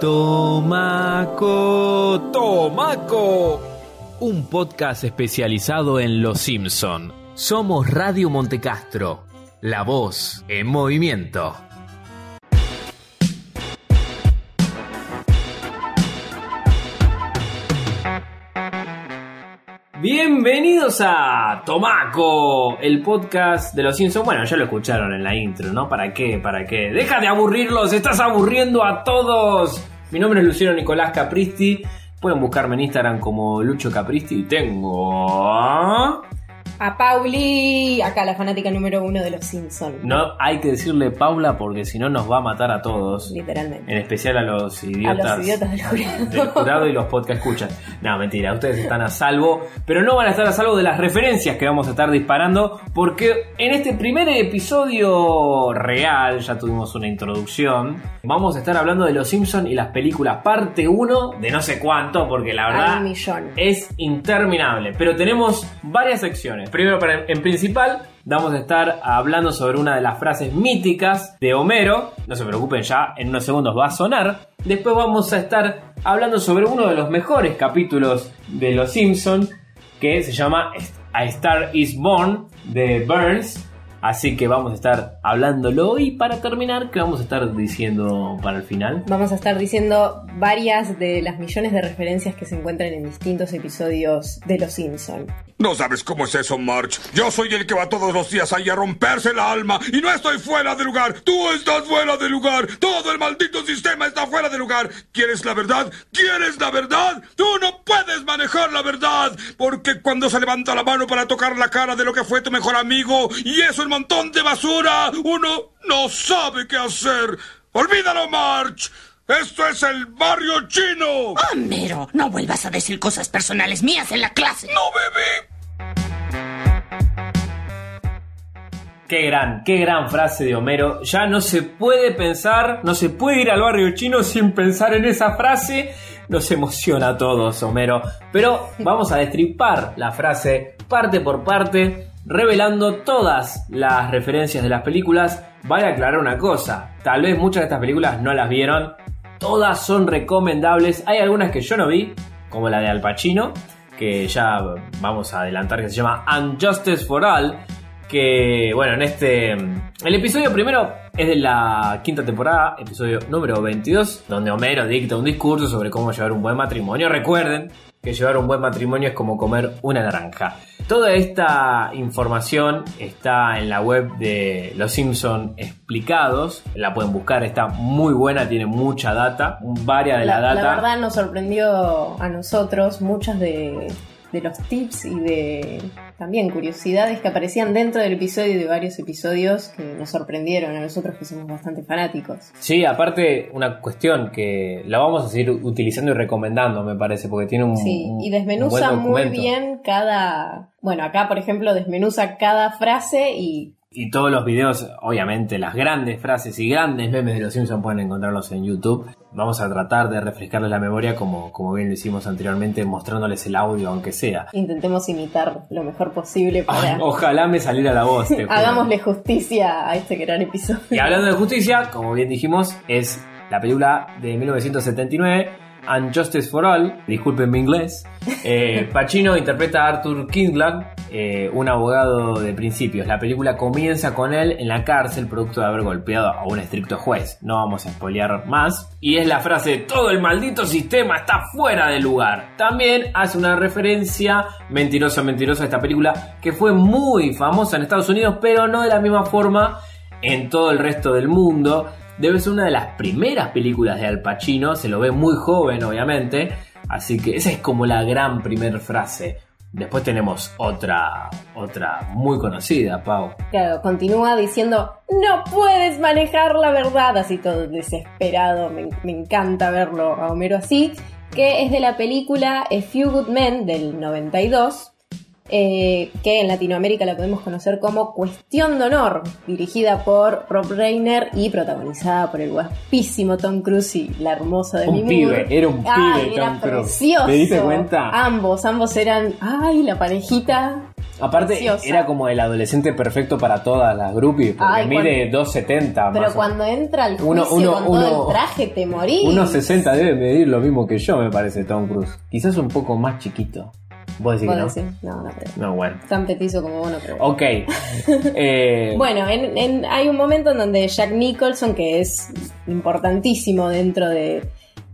Tomaco, Tomaco, un podcast especializado en Los Simpson. Somos Radio Montecastro, la voz en movimiento. Bienvenidos a Tomaco, el podcast de los Simpsons. Bueno, ya lo escucharon en la intro, ¿no? ¿Para qué? ¿Para qué? Deja de aburrirlos, estás aburriendo a todos. Mi nombre es Luciano Nicolás Capristi. Pueden buscarme en Instagram como Lucho Capristi y tengo... A Pauli, acá la fanática número uno de los Simpsons. No hay que decirle Paula porque si no nos va a matar a todos. Literalmente. En especial a los idiotas. A los idiotas del jurado. del jurado y los podcast escuchan. No, mentira, ustedes están a salvo, pero no van a estar a salvo de las referencias que vamos a estar disparando, porque en este primer episodio real, ya tuvimos una introducción, vamos a estar hablando de Los Simpsons y las películas parte 1 de no sé cuánto, porque la verdad Hay un millón. es interminable, pero tenemos varias secciones. Primero, en principal, vamos a estar hablando sobre una de las frases míticas de Homero. No se preocupen ya, en unos segundos va a sonar. Después vamos a estar hablando sobre uno de los mejores capítulos de Los Simpson, que se llama A Star is Born de Burns. Así que vamos a estar hablándolo y para terminar, ¿qué vamos a estar diciendo para el final? Vamos a estar diciendo varias de las millones de referencias que se encuentran en distintos episodios de Los Simpsons. No sabes cómo es eso, March. Yo soy el que va todos los días ahí a romperse el alma y no estoy fuera de lugar. Tú estás fuera de lugar. Todo el maldito sistema está fuera de lugar. ¿Quieres la verdad? ¿Quieres la verdad? Tú no puedes manejar la verdad porque cuando se levanta la mano para tocar la cara de lo que fue tu mejor amigo y eso el montón de basura, uno no sabe qué hacer. Olvídalo, March. Esto es el barrio chino. Homero, no vuelvas a decir cosas personales mías en la clase. No, bebé. Qué gran, qué gran frase de Homero. Ya no se puede pensar, no se puede ir al barrio chino sin pensar en esa frase. Nos emociona a todos, Homero. Pero vamos a destripar la frase parte por parte, revelando todas las referencias de las películas. Vale aclarar una cosa, tal vez muchas de estas películas no las vieron. Todas son recomendables. Hay algunas que yo no vi, como la de Al Pacino, que ya vamos a adelantar que se llama Unjustice for All que bueno, en este el episodio primero es de la quinta temporada, episodio número 22, donde Homero dicta un discurso sobre cómo llevar un buen matrimonio. Recuerden que llevar un buen matrimonio es como comer una naranja. Toda esta información está en la web de Los Simpson explicados, la pueden buscar, está muy buena, tiene mucha data, varias de la, La, data. la verdad nos sorprendió a nosotros muchas de, de los tips y de también curiosidades que aparecían dentro del episodio y de varios episodios que nos sorprendieron a nosotros que somos bastante fanáticos. Sí, aparte una cuestión que la vamos a seguir utilizando y recomendando, me parece, porque tiene un, Sí, un- y desmenuza muy bien cada... Bueno, acá por ejemplo desmenuza cada frase y Y todos los videos, obviamente, las grandes frases y grandes memes de los Simpsons pueden encontrarlos en YouTube. Vamos a tratar de refrescarles la memoria como, como bien lo hicimos anteriormente, mostrándoles el audio aunque sea. intentemos imitar lo mejor posible para... ojalá me saliera la voz. te. Hagámosle justicia a este gran episodio. Y hablando de justicia, como bien dijimos, es la película de 1979, Unjustice for All, disculpen mi inglés. Eh, Pacino interpreta a Arthur Kingland, eh, un abogado de principios. La película comienza con él en la cárcel producto de haber golpeado a un estricto juez. No vamos a spoilear más. Y es la frase, todo el maldito sistema está fuera de lugar. También hace una referencia mentirosa, mentirosa a esta película que fue muy famosa en Estados Unidos, pero no de la misma forma en todo el resto del mundo. Debe ser una de las primeras películas de Al Pacino, se lo ve muy joven obviamente, así que esa es como la gran primer frase. Después tenemos otra, otra muy conocida, Pau. Claro, continúa diciendo, no puedes manejar la verdad, así todo desesperado, me, me encanta verlo a Homero así, que es de la película A Few Good Men del 92, eh, que en Latinoamérica la podemos conocer como Cuestión de Honor, dirigida por Rob Reiner y protagonizada por el guapísimo Tom Cruise y la hermosa de Un Moore. pibe, era un Ay, pibe era Tom Cruise. precioso. ¿Te diste cuenta? Ambos, ambos eran, ay, la parejita Aparte, preciosa. era como el adolescente perfecto para todas las groupies, porque Ay, mide 2,70 Pero más o- cuando entra al Uno- juicio uno- con todo uno- el traje, te morís. 1,60 debe medir lo mismo que yo, me parece, Tom Cruise. Quizás un poco más chiquito. ¿Vos decís que ¿Vos no? decís? No, no creo. No, bueno. Tan petizo como vos no creo. Ok. Eh, Bueno, en- en- hay un momento en donde Jack Nicholson, que es importantísimo dentro de,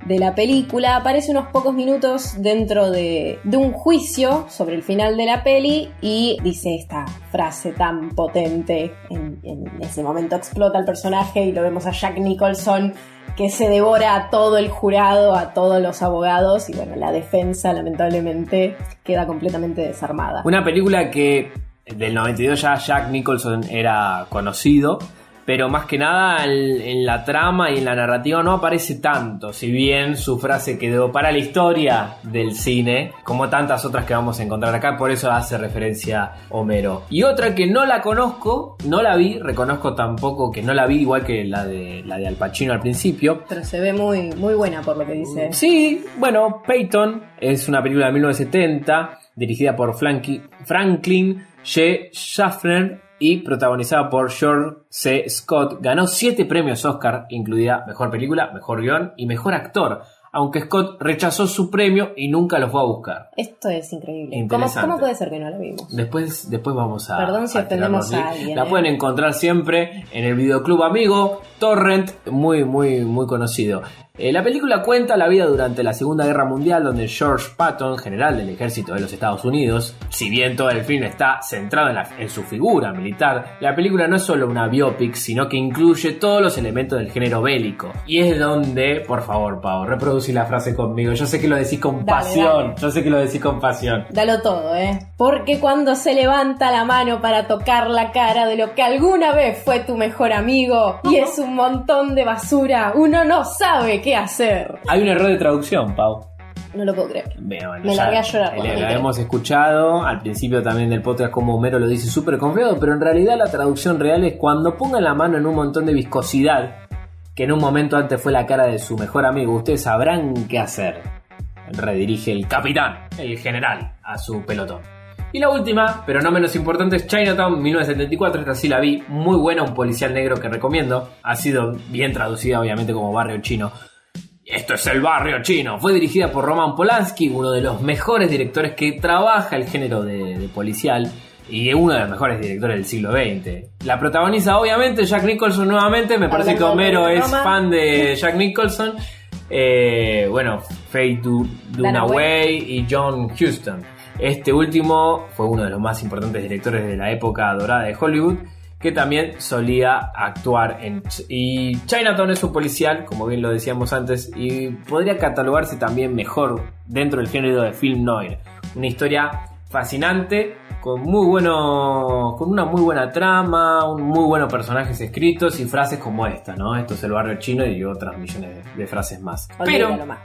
de la película, aparece unos pocos minutos dentro de, un juicio sobre el final de la peli y dice esta frase tan potente. En, en ese momento explota el personaje y lo vemos a Jack Nicholson que se devora a todo el jurado, a todos los abogados y bueno, la defensa lamentablemente queda completamente desarmada. Una película que del 92 ya Jack Nicholson era conocido, pero más que nada en la trama y en la narrativa no aparece tanto, si bien su frase quedó para la historia del cine, como tantas otras que vamos a encontrar acá, por eso hace referencia Homero. Y otra que no la conozco, no la vi, reconozco tampoco que no la vi igual que la de la de Al Pacino al principio, Pero se ve muy, muy buena por lo que dice. Sí, bueno, Peyton es una película de 1970 dirigida por Flanky- Franklin G. Schaffner y protagonizada por George C. Scott. Ganó 7 premios Oscar, incluida Mejor Película, Mejor Guión y Mejor Actor, aunque Scott rechazó su premio y nunca lo fue a buscar. Esto es increíble. ¿Cómo, puede ser que no la vimos? Después, después vamos a. Perdón si a ofendemos tirarnos, a alguien, La ¿eh? pueden encontrar siempre en el videoclub amigo Torrent, muy, muy, muy conocido. Eh, la película cuenta la vida durante la Segunda Guerra Mundial, donde George Patton, general del ejército de los Estados Unidos, si bien todo el film está centrado en, la- en su figura militar, la película no es solo una biopic, sino que incluye todos los elementos del género bélico. Y es donde, por favor, Pau, reproducí la frase conmigo. Yo sé que lo decís con Dale, pasión. dale. Yo sé que lo decís con pasión. Dalo todo, ¿eh? Porque cuando se levanta la mano para tocar la cara de lo que alguna vez fue tu mejor amigo y es un montón de basura, uno no sabe qué hacer. Hay un error de traducción, Pau. No lo puedo creer. Bueno, Me ya largué a llorar La hemos escuchado al principio también del podcast como Homero lo dice súper confiado, pero en realidad la traducción real es cuando pongan la mano en un montón de viscosidad, que en un momento antes fue la cara de su mejor amigo, ustedes sabrán qué hacer. Redirige el capitán, el general, a su pelotón. Y la última, pero no menos importante, es Chinatown 1974. Esta sí la vi, muy buena, un policial negro que recomiendo. Ha sido bien traducida, obviamente, como barrio chino. Esto es el barrio chino. Fue dirigida por Roman Polanski, uno de los mejores directores que trabaja el género de, de policial y uno de los mejores directores del siglo XX. La protagoniza obviamente Jack Nicholson nuevamente. Me parece que Homero es fan de Jack Nicholson. Eh, bueno, Faye Du- Dunaway y John Huston. Este último fue uno de los más importantes directores de la época dorada de Hollywood que también solía actuar en... Y Chinatown es un policial, como bien lo decíamos antes, y podría catalogarse también mejor dentro del género de film noir. Una historia fascinante, con muy bueno, con una muy buena trama, un muy buenos personajes escritos y frases como esta, ¿no? Esto es el barrio chino y otras millones de, de frases más. Olvídalo Pero más.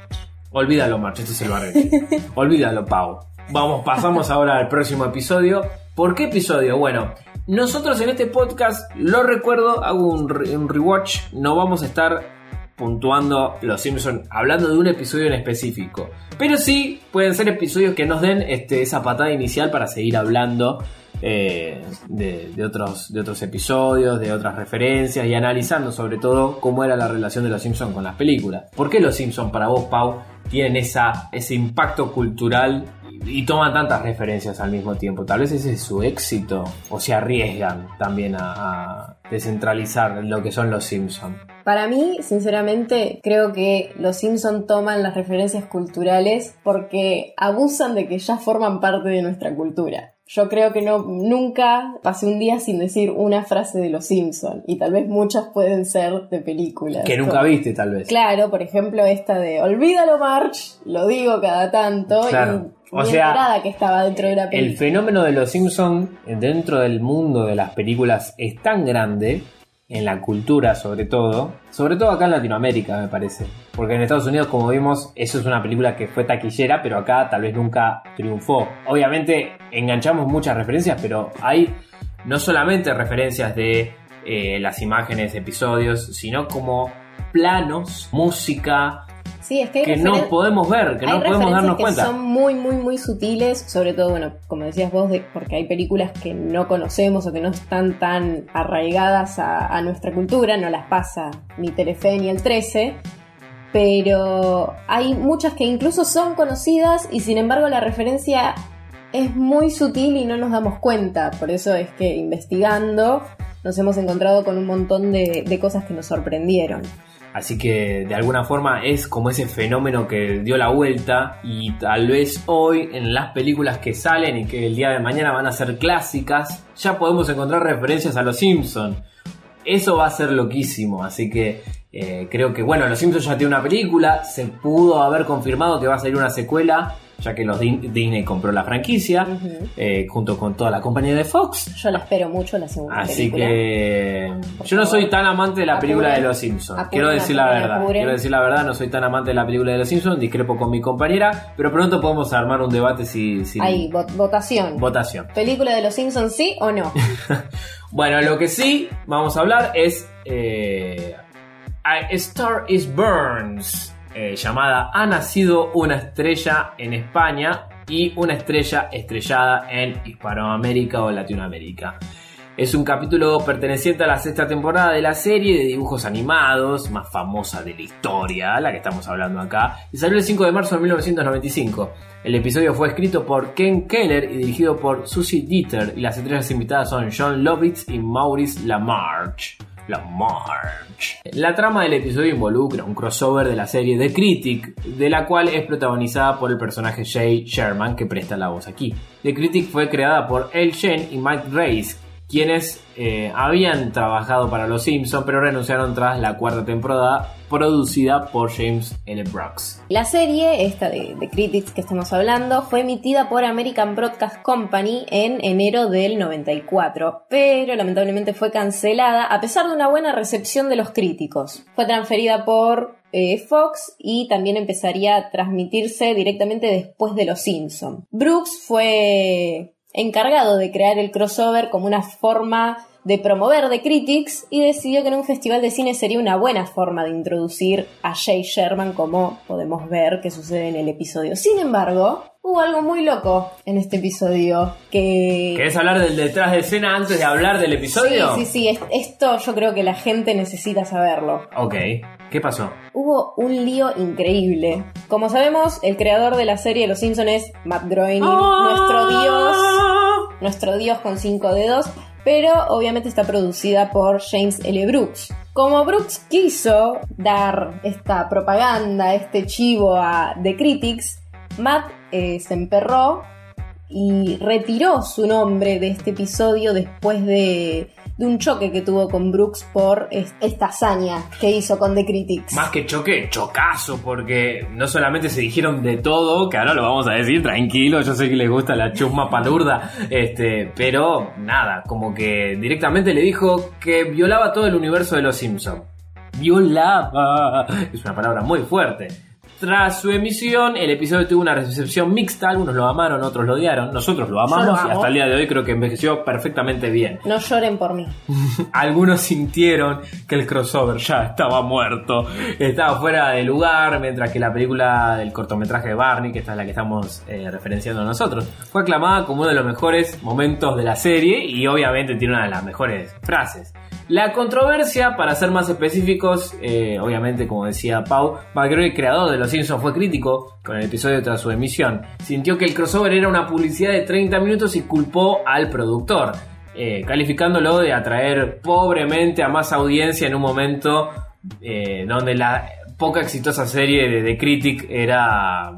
Olvídalo, March, este es el barrio chino. Olvídalo, Pau. Vamos, pasamos ahora al próximo episodio. ¿Por qué episodio? Bueno, nosotros en este podcast, lo recuerdo, hago un, re- un rewatch. No vamos a estar puntuando Los Simpsons hablando de un episodio en específico. Pero sí pueden ser episodios que nos den este, esa patada inicial para seguir hablando eh, de, otros, de otros episodios, de otras referencias y analizando sobre todo cómo era la relación de los Simpsons con las películas. ¿Por qué los Simpsons para vos, Pau, tienen esa, ese impacto cultural y, toman tantas referencias al mismo tiempo? Tal vez ese es su éxito o se arriesgan también a, a descentralizar lo que son los Simpsons. Para mí, sinceramente, creo que los Simpson toman las referencias culturales porque abusan de que ya forman parte de nuestra cultura. Yo creo que no nunca pasé un día sin decir una frase de los Simpson y tal vez muchas pueden ser de películas. Que nunca Como- viste, tal vez. Claro, por ejemplo, esta de Olvídalo March, lo digo cada tanto Claro. y O sea, que estaba dentro de la El película. fenómeno de los Simpsons dentro del mundo de las películas es tan grande, en la cultura sobre todo, sobre todo acá en Latinoamérica me parece, porque en Estados Unidos como vimos eso es una película que fue taquillera, pero acá tal vez nunca triunfó. Obviamente enganchamos muchas referencias, pero hay no solamente referencias de eh, las imágenes, episodios, sino como planos, música, Sí, es que, hay que referen- no podemos ver, que no podemos darnos que cuenta. son muy, muy, muy sutiles, sobre todo, bueno, como decías vos, de- porque hay películas que no conocemos o que no están tan arraigadas a, a nuestra cultura, no las pasa ni Telefe ni el 13, pero hay muchas que incluso son conocidas y sin embargo la referencia es muy sutil y no nos damos cuenta, por eso es que investigando nos hemos encontrado con un montón de, de cosas que nos sorprendieron. Así que de alguna forma es como ese fenómeno que dio la vuelta y tal vez hoy en las películas que salen y que el día de mañana van a ser clásicas, ya podemos encontrar referencias a los Simpsons. Eso va a ser loquísimo, así que eh, creo que bueno, Los Simpsons ya tiene una película, se pudo haber confirmado que va a salir una secuela, ya que los Din- Disney compró la franquicia, eh, junto con toda la compañía de Fox. Yo la espero mucho la segunda Así película. que Por yo no soy tan amante de la película de Los Simpsons. Quiero decir la verdad. Quiero decir la verdad, no soy tan amante de la película de Los Simpsons. Discrepo con mi compañera, pero pronto podemos armar un debate si, si- Ahí, vo- votación. votación. ¿Película de los Simpsons sí o no? Bueno, lo que sí vamos a hablar es eh, A Star is Burns, eh, llamada Ha nacido una estrella en España y una estrella estrellada en Hispanoamérica o Latinoamérica. Es un capítulo perteneciente a la sexta temporada de la serie de dibujos animados más famosa de la historia, la que estamos hablando acá, y salió el 5 de marzo de 1995. El episodio fue escrito por Ken Keller y dirigido por Susie Dieter, y las estrellas invitadas son John Lovitz y Maurice LaMarche. LaMarche. La trama del episodio involucra un crossover de la serie The Critic, de la cual es protagonizada por el personaje Jay Sherman que presta la voz aquí. The Critic fue creada por El Shen y Mike Race, quienes eh, habían trabajado para Los Simpsons pero renunciaron tras la cuarta temporada producida por James L. Brooks. La serie, esta de, de Critics que estamos hablando, fue emitida por American Broadcast Company en enero del 94, pero lamentablemente fue cancelada a pesar de una buena recepción de los críticos. Fue transferida por eh, Fox y también empezaría a transmitirse directamente después de Los Simpson. Brooks fue encargado de crear el crossover como una forma de promover The Critics y decidió que en un festival de cine sería una buena forma de introducir a Jay Sherman como podemos ver que sucede en el episodio. Sin embargo, hubo algo muy loco en este episodio que... ¿Querés hablar del detrás de escena antes de hablar del episodio? Sí, sí, sí, es- esto yo creo que la gente necesita saberlo. Ok, ¿qué pasó? Hubo un lío increíble. Como sabemos, el creador de la serie de Los Simpsons es Matt Groening, nuestro dios nuestro dios con cinco dedos, pero obviamente está producida por James L. Brooks. Como Brooks quiso dar esta propaganda, este chivo a The Critics, Matt eh, se emperró y retiró su nombre de este episodio después de, de un choque que tuvo con Brooks por es- esta hazaña que hizo con The Critics. Más que choque, chocazo, porque no solamente se dijeron de todo, que ahora lo vamos a decir tranquilo, yo sé que les gusta la chusma palurda, este, pero nada, como que directamente le dijo que violaba todo el universo de los Simpsons. Violaba, es una palabra muy fuerte. Tras su emisión, el episodio tuvo una recepción mixta, algunos lo amaron, otros lo odiaron, nosotros lo amamos lo y hasta el día de hoy creo que envejeció perfectamente bien. No lloren por mí. Algunos sintieron que el crossover ya estaba muerto, estaba fuera de lugar, mientras que la película del cortometraje de Barney, que esta es la que estamos eh, referenciando nosotros, fue aclamada como uno de los mejores momentos de la serie y obviamente tiene una de las mejores frases. La controversia, para ser más específicos, eh, obviamente como decía Pau, McGraw, creador de Los Simpsons, fue crítico con el episodio tras su emisión. Sintió que el crossover era una publicidad de 30 minutos y culpó al productor eh, calificándolo de atraer pobremente a más audiencia en un momento eh, donde la poca exitosa serie de The Critic era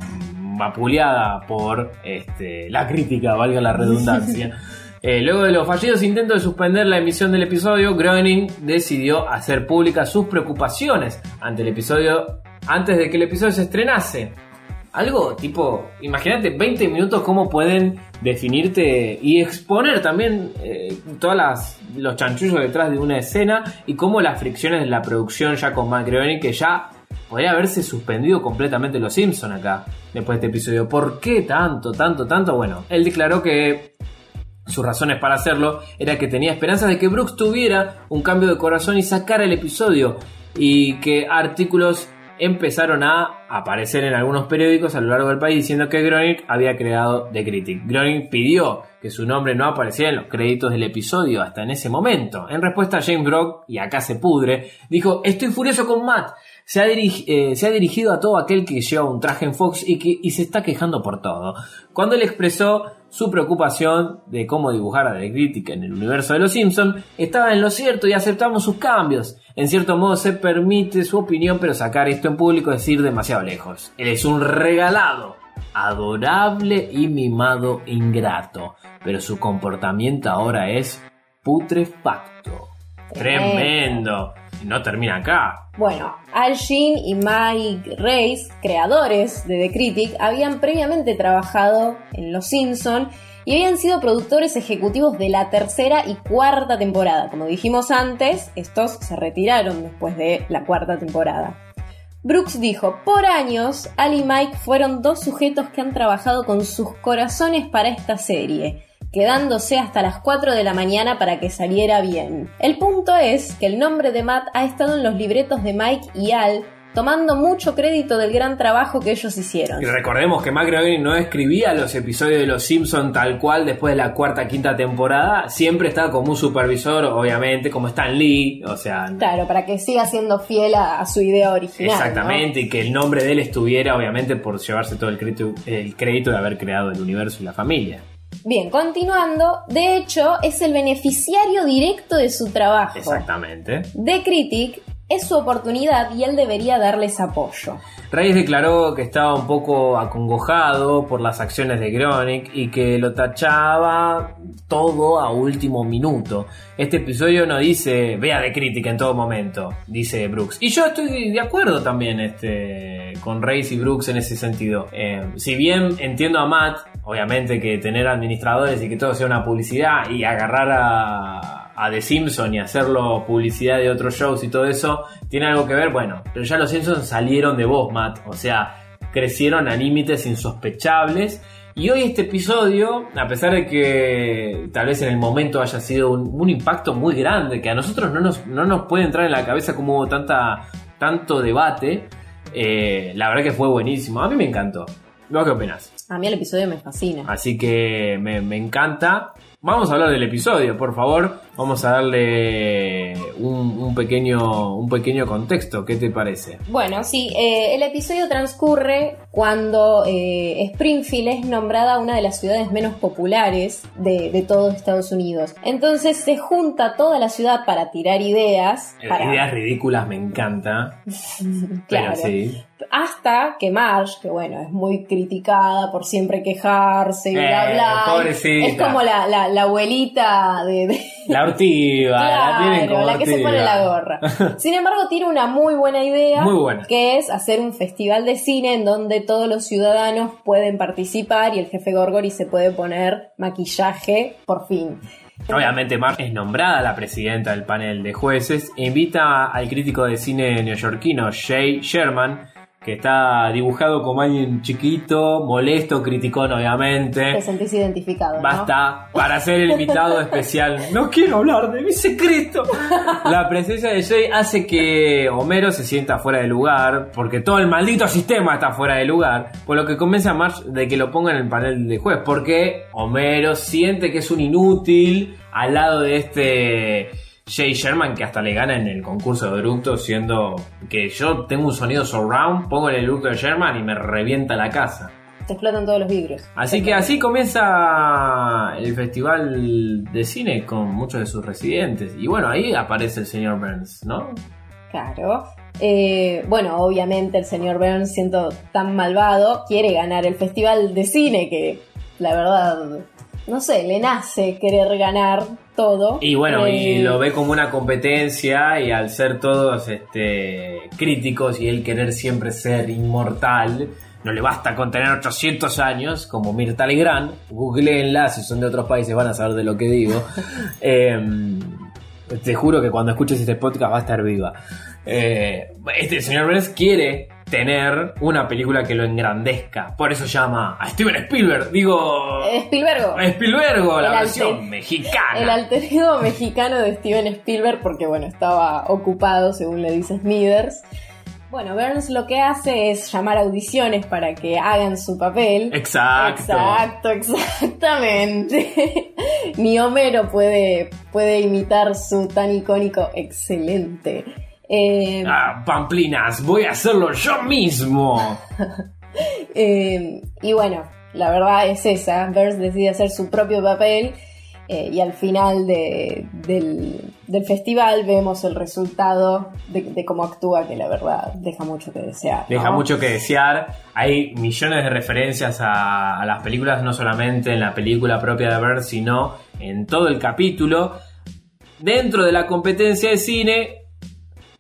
vapuleada por este, la crítica, valga la redundancia. Eh, luego de los fallidos intentos de suspender la emisión del episodio, Groening decidió hacer públicas sus preocupaciones ante el episodio antes de que el episodio se estrenase. Algo tipo, imagínate 20 minutos cómo pueden definirte y exponer también eh, los chanchullos detrás de una escena y cómo las fricciones de la producción ya con Matt Groening que ya podría haberse suspendido completamente los Simpson acá después de este episodio. ¿Por qué tanto, tanto, tanto? Bueno, él declaró que sus razones para hacerlo era que tenía esperanzas de que Brooks tuviera un cambio de corazón y sacara el episodio y que artículos empezaron a aparecer en algunos periódicos a lo largo del país diciendo que Groening había creado The Critic. Groening pidió que su nombre no apareciera en los créditos del episodio hasta en ese momento. En respuesta, James Brock, y acá se pudre, dijo: Estoy furioso con Matt. Se ha, eh, se ha dirigido a todo aquel que lleva un traje en Fox y, que, y se está quejando por todo. Cuando él expresó su preocupación de cómo dibujar a The Critic en el universo de Los Simpson, estaba en lo cierto y aceptamos sus cambios. En cierto modo se permite su opinión, pero sacar esto en público es ir demasiado lejos. Él es un regalado, adorable y mimado ingrato, pero su comportamiento ahora es putrefacto. Tremendo. Y no termina acá. Bueno, Al Jean y Mike Reis, creadores de The Critic, habían previamente trabajado en Los Simpson y habían sido productores ejecutivos de la tercera y cuarta temporada. Como dijimos antes, estos se retiraron después de la cuarta temporada. Brooks dijo, por años, Al y Mike fueron dos sujetos que han trabajado con sus corazones para esta serie, quedándose hasta las 4 de la mañana para que saliera bien. El punto es que el nombre de Matt ha estado en los libretos de Mike y Al, tomando mucho crédito del gran trabajo que ellos hicieron. Y recordemos que Matt Groening no escribía los episodios de Los Simpsons tal cual después de la cuarta quinta temporada. Siempre estaba como un supervisor, obviamente, como Stan Lee. O sea, Claro, para que siga siendo fiel a, a su idea original. ¿no? exactamente. Y que el nombre de él estuviera, obviamente, por llevarse todo el crédito, el crédito de haber creado el universo y la familia. Bien, continuando, de hecho es el beneficiario directo de su trabajo. Exactamente. The Critic es su oportunidad y él debería darles apoyo. Reyes declaró que estaba un poco acongojado por las acciones de Groening y que lo tachaba todo a último minuto. Este episodio no dice vea de crítica en todo momento, dice Brooks. Y yo estoy de acuerdo también este, con Reyes y Brooks en ese sentido. Eh, si bien entiendo a Matt, obviamente que tener administradores y que todo sea una publicidad y agarrar a, The Simpson y hacerlo publicidad de otros shows y todo eso, tiene algo que ver, bueno, pero ya los Simpsons salieron de vos, Matt, o sea, crecieron a límites insospechables. Y hoy este episodio, a pesar de que tal vez en el momento haya sido un, impacto muy grande, que a nosotros no nos, no nos puede entrar en la cabeza como hubo tanta, tanto debate, eh, la verdad que fue buenísimo. A mí me encantó. ¿Vos qué opinas? A mí el episodio me fascina. Así que me, me encanta. Vamos a hablar del episodio, por favor. Vamos a darle un, un pequeño, un pequeño contexto. ¿Qué te parece? Bueno, sí, eh, el episodio transcurre cuando eh, Springfield es nombrada una de las ciudades menos populares de, de todo Estados Unidos. Entonces se junta toda la ciudad para tirar ideas. Para, Ideas ridículas me encanta. Claro. Pero sí. Hasta que Marge, que bueno, es muy criticada por siempre quejarse y bla Eh, bla. pobrecita. Es como la, la- la abuelita de- de, La ortiva, la tienen Claro, como la que se pone la gorra. Sin embargo, tiene una muy buena idea. Muy buena. Que es hacer un festival de cine en donde todos los ciudadanos pueden participar y el jefe Gorgori se puede poner maquillaje por fin. Obviamente Marge es nombrada la presidenta del panel de jueces e invita al crítico de cine neoyorquino Jay Sherman, que está dibujado como alguien chiquito, molesto, criticón obviamente. Te sentís identificado. ¿no? Basta para ser el invitado especial. No quiero hablar de mi secreto. La presencia de Jay hace que Homero se sienta fuera de lugar, porque todo el maldito sistema está fuera de lugar, por lo que convence a Marge de que lo ponga en el panel de juez, porque Homero siente que es un inútil al lado de este Jay Sherman que hasta le gana en el concurso de eructo siendo que yo tengo un sonido surround, pongo el eructo de Sherman y me revienta la casa. Te explotan todos los vidrios. Así que así comienza el festival de cine con muchos de sus residentes. Y bueno, ahí aparece el señor Burns, ¿no? Claro. Eh, bueno, obviamente el señor Burns, siendo tan malvado, quiere ganar el festival de cine que, la verdad, no sé, le nace querer ganar todo. Y bueno, y Eh, lo ve como una competencia y al ser todos este, críticos y él querer siempre ser inmortal, no le basta con tener 800 años como Mirta Legrand. Googleenla, si son de otros países van a saber de lo que digo. Em, te juro que cuando escuches este podcast va a estar viva. Eh, este señor Burns quiere tener una película que lo engrandezca. Por eso llama a Steven Spielberg. Digo... Eh, Spielberg. Spielberg, la El versión alter- mexicana. El alter ego mexicano de Steven Spielberg, porque bueno, estaba ocupado, según le dice Smithers. Bueno, Burns lo que hace es llamar audiciones para que hagan su papel. Exacto. Exacto, exactamente. Ni Homero puede, puede imitar su tan icónico excelente. Eh, Ah, Pamplinas, voy a hacerlo yo mismo. eh, y bueno, la verdad es esa. Burns decide hacer su propio papel. eh, y al final de- del, del festival vemos el resultado de, de cómo actúa, que la verdad deja mucho que desear. ¿no? Deja mucho que desear. Hay millones de referencias a, a las películas, no solamente en la película propia de Bird, sino en todo el capítulo. Dentro de la competencia de cine,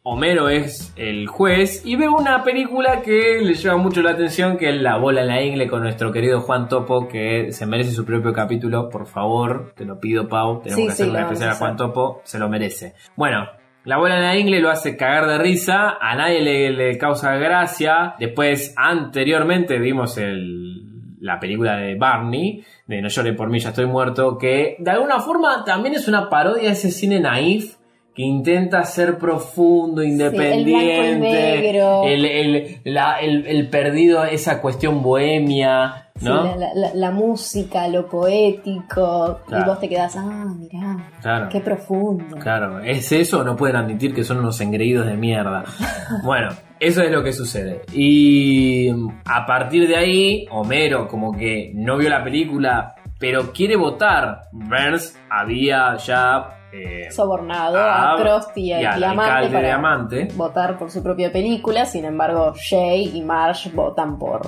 Homero es el juez y ve una película que le llama mucho la atención, que es La bola en la ingle con nuestro querido Juan Topo, que se merece su propio capítulo. Por favor, te lo pido, Pau. Tenemos Sí, que hacer sí, una especial a Juan. Topo, se lo merece. Bueno, la bola en la ingle lo hace cagar de risa, a nadie le, le causa gracia. Después, anteriormente, vimos el, la película de Barney, de No llore por mí, ya estoy muerto, que de alguna forma también es una parodia de ese cine naif que intenta ser profundo, independiente, el, el- la- el- perdido, esa cuestión bohemia, ¿no? la, la- la- la música, lo poético, Claro. y vos te quedás, ah, mirá, Claro. qué profundo. Claro, ¿es eso no pueden admitir que son unos engreídos de mierda? Bueno, eso es lo que sucede. Y a partir de ahí, Homero como que no vio la película, pero quiere votar. Burns había ya... eh, Sobornado a- a Krusty y a al Diamante para Diamante. votar por su propia película, sin embargo, Jay y Marge votan por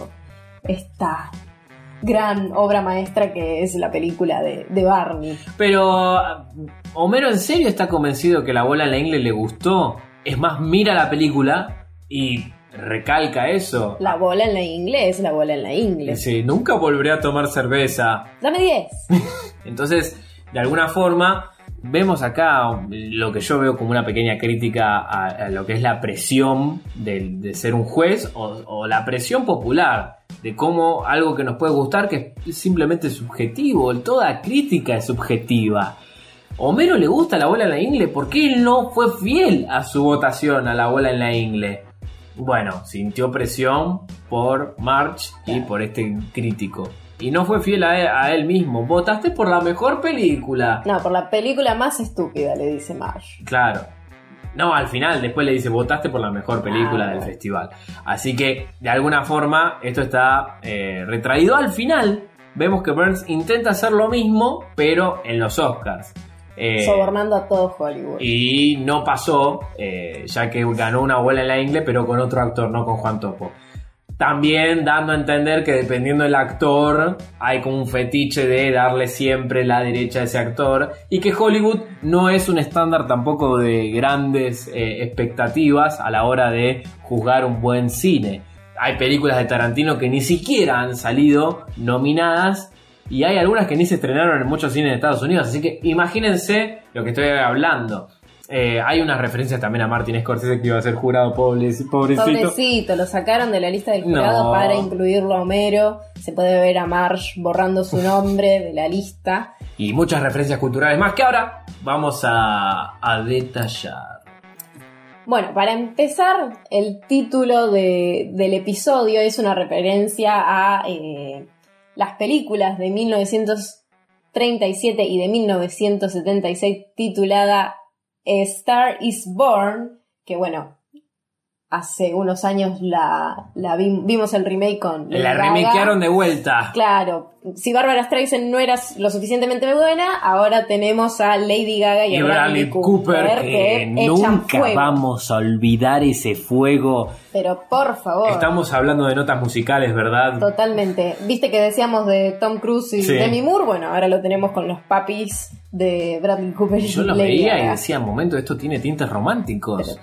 esta gran obra maestra que es la película de, de Barney. Pero Homero en serio está convencido que la bola en la ingle le gustó. Es más, mira la película y recalca eso. La bola en la inglés, la bola en la inglés. Dice, nunca volveré a tomar cerveza. Dame 10. Entonces, de alguna forma, vemos acá lo que yo veo como una pequeña crítica a, a lo que es la presión de, de ser un juez o, o la presión popular de cómo algo que nos puede gustar que es simplemente subjetivo, toda crítica es subjetiva. Homero le gusta la bola en la ingle porque él no fue fiel a su votación a la bola en la ingle. Bueno, sintió presión por March y por este crítico. Y no fue fiel a él, a él mismo. Votaste por la mejor película. No, por la película más estúpida, le dice Marge. Claro. No, al final después le dice, votaste por la mejor película Ah, del festival. Así que, de alguna forma, esto está eh, retraído al final. Vemos que Burns intenta hacer lo mismo, pero en los Oscars. Eh, Sobornando a todo Hollywood. y no pasó, eh, ya que ganó una abuela en la ingle, pero con otro actor, no con Juan Topo. También dando a entender que dependiendo del actor, hay como un fetiche de darle siempre la derecha a ese actor. Y que Hollywood no es un estándar tampoco de grandes eh, expectativas a la hora de juzgar un buen cine. Hay películas de Tarantino que ni siquiera han salido nominadas y hay algunas que ni se estrenaron en muchos cines de Estados Unidos, así que imagínense lo que estoy hablando. Eh, hay unas referencias también a Martin Scorsese que iba a ser jurado, pobre- pobrecito. Pobrecito, lo sacaron de la lista del jurado No. para incluirlo a Homero. Se puede ver a Marge borrando su nombre de la lista. Y muchas referencias culturales más que ahora vamos a, a detallar. Bueno, para empezar, el título de- del episodio es una referencia a eh, las películas de 1937 y de 1976 titulada Star is Born, que bueno, hace unos años la, la vi- vimos el remake con... Lady La Gaga. remakearon de vuelta. Claro, si Barbara Streisand no era lo suficientemente buena, ahora tenemos a Lady Gaga y, Y a Bradley Cooper, que nunca fuego. vamos a olvidar ese fuego. Pero por favor, Estamos hablando de notas musicales, ¿verdad? totalmente. Viste que decíamos de Tom Cruise y Sí. Demi Moore, bueno, ahora lo tenemos con los papis de Bradley Cooper y Yo los Lady veía y decía, momento, esto tiene tintes románticos.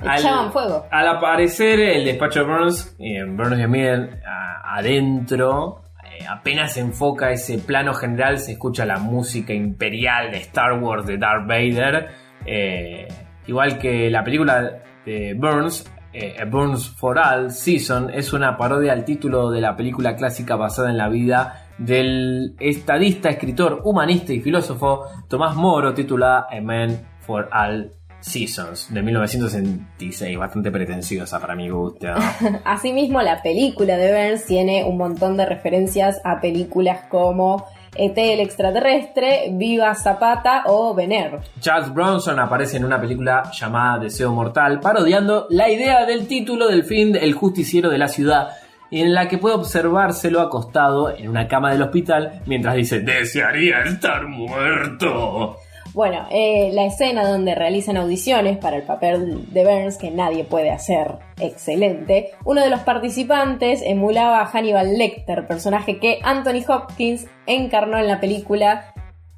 Echaban fuego. Al aparecer el despacho de Burns, eh, Burns y a- adentro, eh, apenas se enfoca ese plano general, se escucha la música imperial de Star Wars de Darth Vader. eh, igual que la película de Burns, eh, Burns for All Season, es una parodia al título de la película clásica basada en la vida del estadista, escritor, humanista y filósofo Tomás Moro, titulada A Man for All Seasons de 1966, bastante pretenciosa para mi gusto. Asimismo, la película de Burns tiene un montón de referencias a películas como ET el extraterrestre, Viva Zapata o Vener. Charles Bronson aparece en una película llamada Deseo Mortal, parodiando la idea del título del film El justiciero de la ciudad, en la que puede observárselo acostado en una cama del hospital mientras dice desearía estar muerto. Bueno, eh, la escena donde realizan audiciones para el papel de Burns, que nadie puede hacer excelente, uno de los participantes emulaba a Hannibal Lecter, personaje que Anthony Hopkins encarnó en la película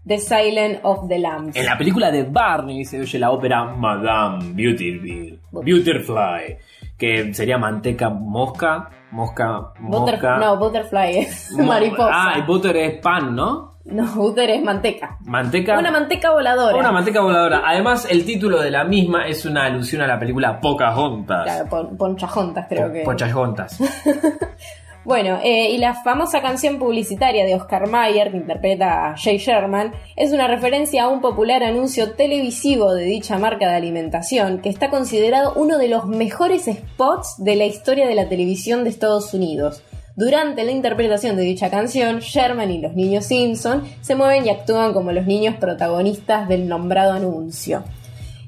The Silent of the Lambs. En la película de Barney se oye la ópera Madame Beautiful, Beautifly, que sería manteca mosca, mosca, Butter- mosca. no, Butterfly es mo- mariposa. Ah, y butter es pan, ¿no? No, butter es manteca. Manteca. Una manteca voladora. Una manteca voladora. Además, el título de la misma es una alusión a la película Pocahontas. Claro, pon- ponchajontas creo que. Pocahontas. Bueno, eh, y la famosa canción publicitaria de Oscar Mayer, que interpreta a Jay Sherman, es una referencia a un popular anuncio televisivo de dicha marca de alimentación, que está considerado uno de los mejores spots de la historia de la televisión de Estados Unidos. Durante la interpretación de dicha canción, Sherman y los niños Simpson se mueven y actúan como los niños protagonistas del nombrado anuncio.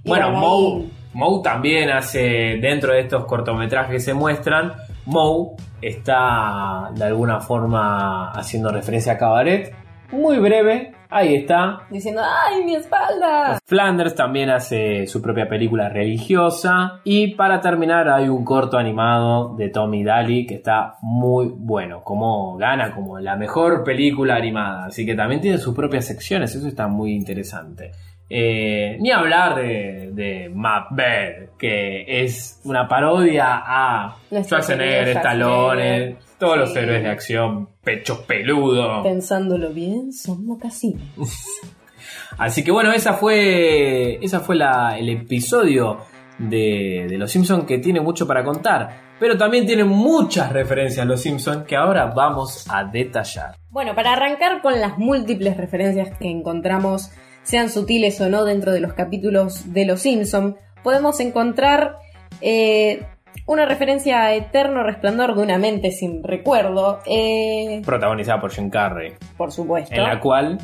Y Bueno, Moe, Moe también hace, dentro de estos cortometrajes que se muestran, Moe está de alguna forma haciendo referencia a Cabaret. Muy breve, ahí está. diciendo ¡ay, mi espalda! Flanders también hace su propia película religiosa. Y para terminar, hay un corto animado de Tommy Daly que está muy bueno. Como gana como la mejor película animada. Así que también tiene sus propias secciones. Eso está muy interesante. Eh, ni hablar de, de Macbeth, que es una parodia a Schwarzenegger, Stallone, todos los héroes de acción, pechos peludos. Pensándolo bien, son mocasines. Así que bueno, esa fue, esa fue la- el episodio de, de Los Simpsons que tiene mucho para contar. Pero también tiene muchas referencias a Los Simpsons que ahora vamos a detallar. Bueno, para arrancar con las múltiples referencias que encontramos, sean sutiles o no, dentro de los capítulos de Los Simpson, podemos encontrar eh, una referencia a Eterno Resplandor de una mente sin recuerdo, eh, Protagonizada por Jim Carrey. por supuesto. En la cual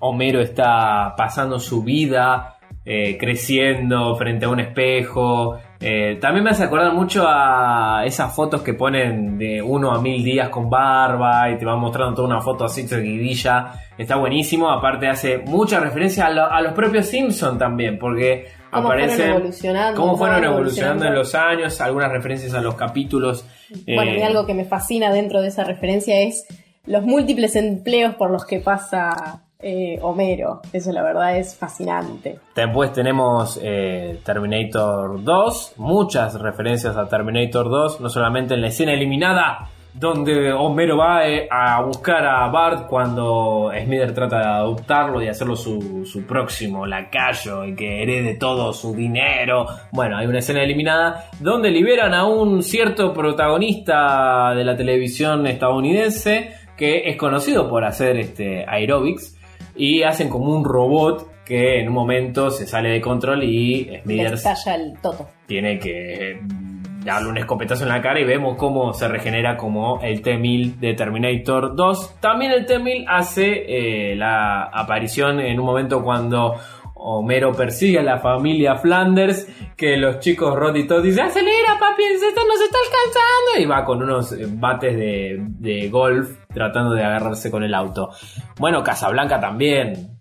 Homero está pasando su vida eh, creciendo frente a un espejo. Eh, también me hace acordar mucho a esas fotos que ponen de uno a mil días con barba y te van mostrando toda una foto así seguidilla. Está buenísimo. Aparte hace mucha referencia a, lo- a los propios Simpsons también, porque Cómo fueron aparecen evolucionando, cómo fueron evolucionando en los años, algunas referencias a los capítulos. Bueno, eh, y algo que me fascina dentro de esa referencia es los múltiples empleos por los que pasa eh, Homero. Eso la verdad es fascinante. Después tenemos eh, Terminator 2, muchas referencias a Terminator 2, no solamente en la escena eliminada donde Homero va eh, a buscar a Bart cuando Smither trata de adoptarlo y hacerlo su, su próximo lacayo y que herede todo su dinero. Bueno, hay una escena eliminada donde liberan a un cierto protagonista de la televisión estadounidense que es conocido por hacer este aerobics y hacen como un robot que en un momento se sale de control y Le Smithers estalla el toto. tiene que mm, darle un escopetazo en la cara y vemos cómo se regenera como el T-1000 de Terminator 2. También el T-1000 hace eh, la aparición en un momento cuando Homero persigue a la familia Flanders, que los chicos Rod y Todd dicen, acelera papi, se está- nos está alcanzando, y va con unos eh, bates de, de golf tratando de agarrarse con el auto. Bueno, Casablanca también,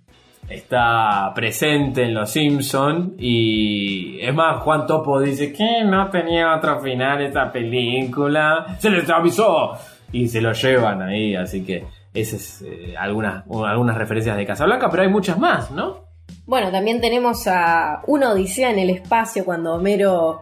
está presente en Los Simpson y es más Juan Topo dice que no tenía otro final esta película se les avisó y se lo llevan ahí así que esas es eh, algunas algunas referencias de Casablanca pero hay muchas más ¿no? Bueno, también tenemos a una odisea en el espacio cuando Homero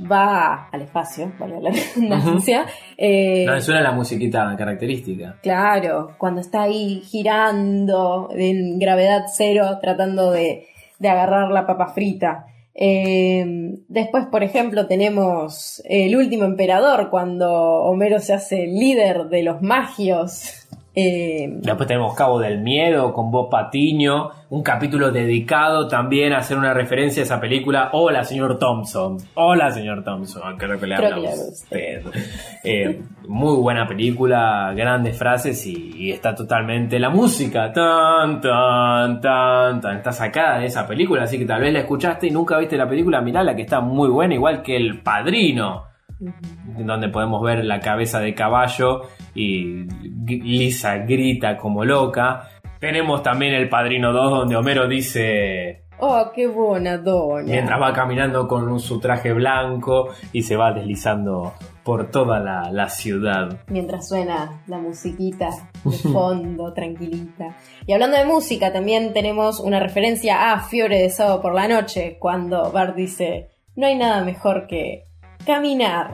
va al espacio, vale la redundancia. Eh, no suena la musiquita característica Claro, cuando está ahí girando en gravedad cero tratando de, de agarrar la papa frita. Eh, después, por ejemplo, tenemos El último emperador, cuando Homero se hace líder de los magios Eh, Después tenemos Cabo del Miedo con Bob Patiño, un capítulo dedicado también a hacer una referencia a esa película. Hola, señor Thompson. Hola, señor Thompson. Creo que le Creo habla que a le habla a usted. Eh, muy buena película, grandes frases y, y está totalmente la música. Tan, tan, tan, tan. Está sacada de esa película, así que tal vez la escuchaste y nunca viste la película. Mirá la que está muy buena, igual que El Padrino donde podemos ver la cabeza de caballo y Lisa grita como loca. Tenemos también el Padrino 2 donde Homero dice, oh, qué buena doña. mientras va caminando con su traje blanco y se va deslizando por toda la, la ciudad. Mientras suena la musiquita de fondo, tranquilita. Y hablando de música, también tenemos una referencia a Fiore de Sábado por la Noche, cuando Bart dice, no hay nada mejor que caminar.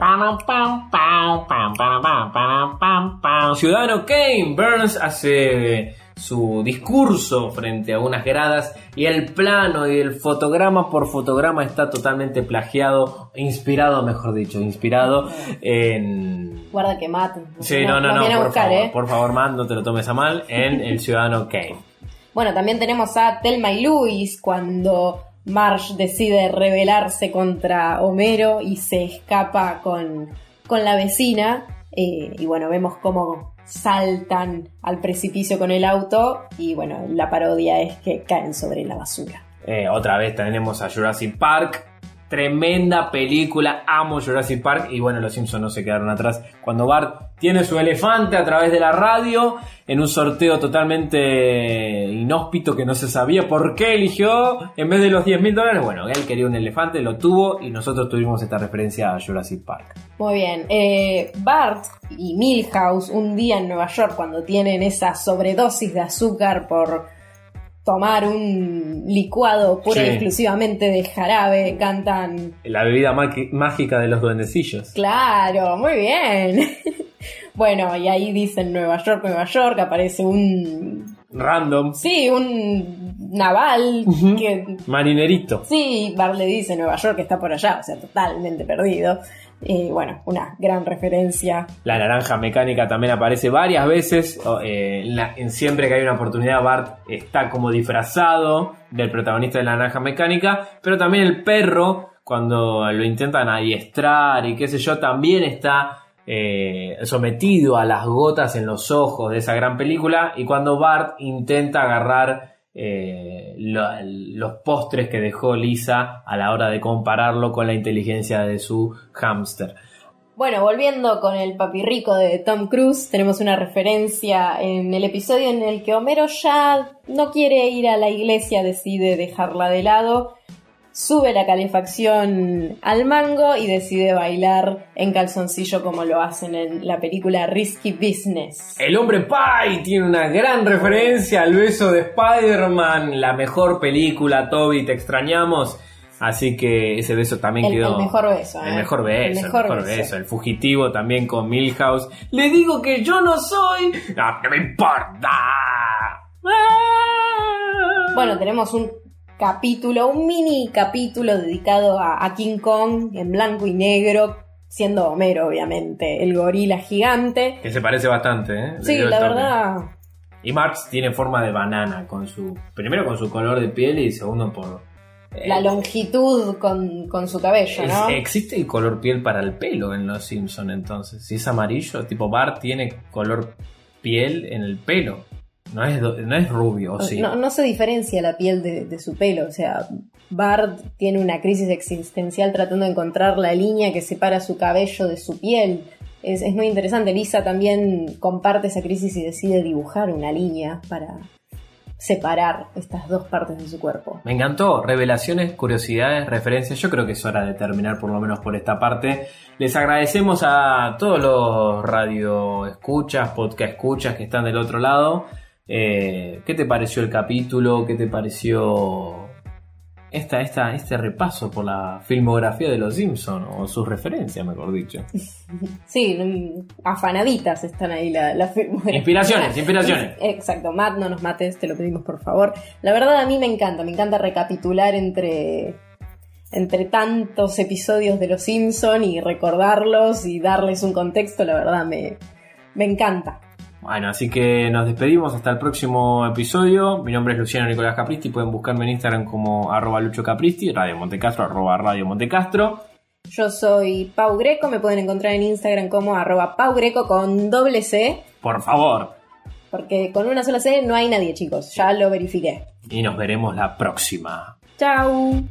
Ciudadano Kane Burns hace su discurso frente a unas gradas y el plano y el fotograma por fotograma está totalmente plagiado, inspirado, mejor dicho, inspirado en... Guarda que maten. Sí, no, no, no, por buscar, favor, ¿eh? por favor, man, no te lo tomes a mal, en El Ciudadano Kane. Bueno, también tenemos a Thelma y Louise cuando Marge decide rebelarse contra Homero y se escapa con, con la vecina. Eh, y bueno, vemos cómo saltan al precipicio con el auto y bueno, la parodia es que caen sobre la basura. Eh, otra vez tenemos a Jurassic Park. Tremenda película, amo Jurassic Park y bueno, los Simpsons no se quedaron atrás. Cuando Bart tiene su elefante a través de la radio en un sorteo totalmente inhóspito que no se sabía por qué eligió en vez de los 10 mil dólares. Bueno, él quería un elefante, lo tuvo y nosotros tuvimos esta referencia a Jurassic Park. Muy bien, eh, Bart y Milhouse un día en Nueva York cuando tienen esa sobredosis de azúcar por tomar un licuado pura y exclusivamente de jarabe, cantan La bebida mágica de los duendecillos. Claro, muy bien. bueno, y ahí dicen Nueva York, Nueva York, aparece un... Random. Sí, un naval que... Marinerito. Sí, Bart le dice Nueva York que está por allá, o sea, totalmente perdido. Y bueno, una gran referencia. La naranja mecánica también aparece varias veces. eh, en siempre que hay una oportunidad, Bart está como disfrazado del protagonista de la naranja mecánica. Pero también el perro, cuando lo intentan adiestrar y qué sé yo, también está eh, sometido a las gotas en los ojos de esa gran película. Y cuando Bart intenta agarrar eh, lo- los postres que dejó Lisa a la hora de compararlo con la inteligencia de su hámster. Bueno, volviendo con el papirrico de Tom Cruise, tenemos una referencia en el episodio en el que Homero ya no quiere ir a la iglesia, decide dejarla de lado, sube la calefacción al mango y decide bailar en calzoncillo como lo hacen en la película Risky Business. El hombre Pie tiene una gran referencia al beso de Spider-Man, la mejor película, Toby, te extrañamos. Así que ese beso también El- quedó. el mejor beso, El ¿eh? mejor beso, El el mejor mejor, beso. beso. El fugitivo también con Milhouse. Le digo que yo no soy. No, no me importa. Bueno, tenemos un capítulo, un mini capítulo dedicado a, a King Kong en blanco y negro, siendo Homero, obviamente, el gorila gigante. Que se parece bastante, ¿eh? Le Sí, la verdad, Y Marx tiene forma de banana, con su. Primero con su color de piel y segundo por. eh, la longitud con, con su cabello, ¿no? Existe el color piel para el pelo en los Simpson entonces. Si es amarillo, tipo Bart tiene color piel en el pelo. No es, no es rubio, ¿o sí? no, no se diferencia la piel de, de su pelo, o sea, Bart tiene una crisis existencial tratando de encontrar la línea que separa su cabello de su piel. Es, es muy interesante, Lisa también comparte esa crisis y decide dibujar una línea para separar estas dos partes de su cuerpo. Me encantó. Revelaciones, curiosidades, referencias. Yo creo que es hora de terminar por lo menos por esta parte. Les agradecemos a todos los radio escuchas, podcast escuchas que están del otro lado. Eh, ¿Qué te pareció el capítulo? ¿Qué te pareció esta, esta, este repaso por la filmografía de los Simpsons? O sus referencias, mejor dicho. Sí, mm, afanaditas están ahí la, la filmografía. Inspiraciones, inspiraciones. Exacto, Matt, no nos mates, te lo pedimos por favor. La verdad a mí me encanta, me encanta recapitular entre, entre tantos episodios de Los Simpson y recordarlos y darles un contexto, la verdad me, me encanta. Bueno, así que nos despedimos hasta el próximo episodio. Mi nombre es Luciano Nicolás Capristi. Pueden buscarme en Instagram como arroba Lucho Capristi, Radio Montecastro, arroba Radio Montecastro. Yo soy Pau Greco, me pueden encontrar en Instagram como arroba Pau Greco con doble C, Por favor. porque con una sola C no hay nadie, chicos. Ya lo verifiqué. Y nos veremos la próxima. Chau.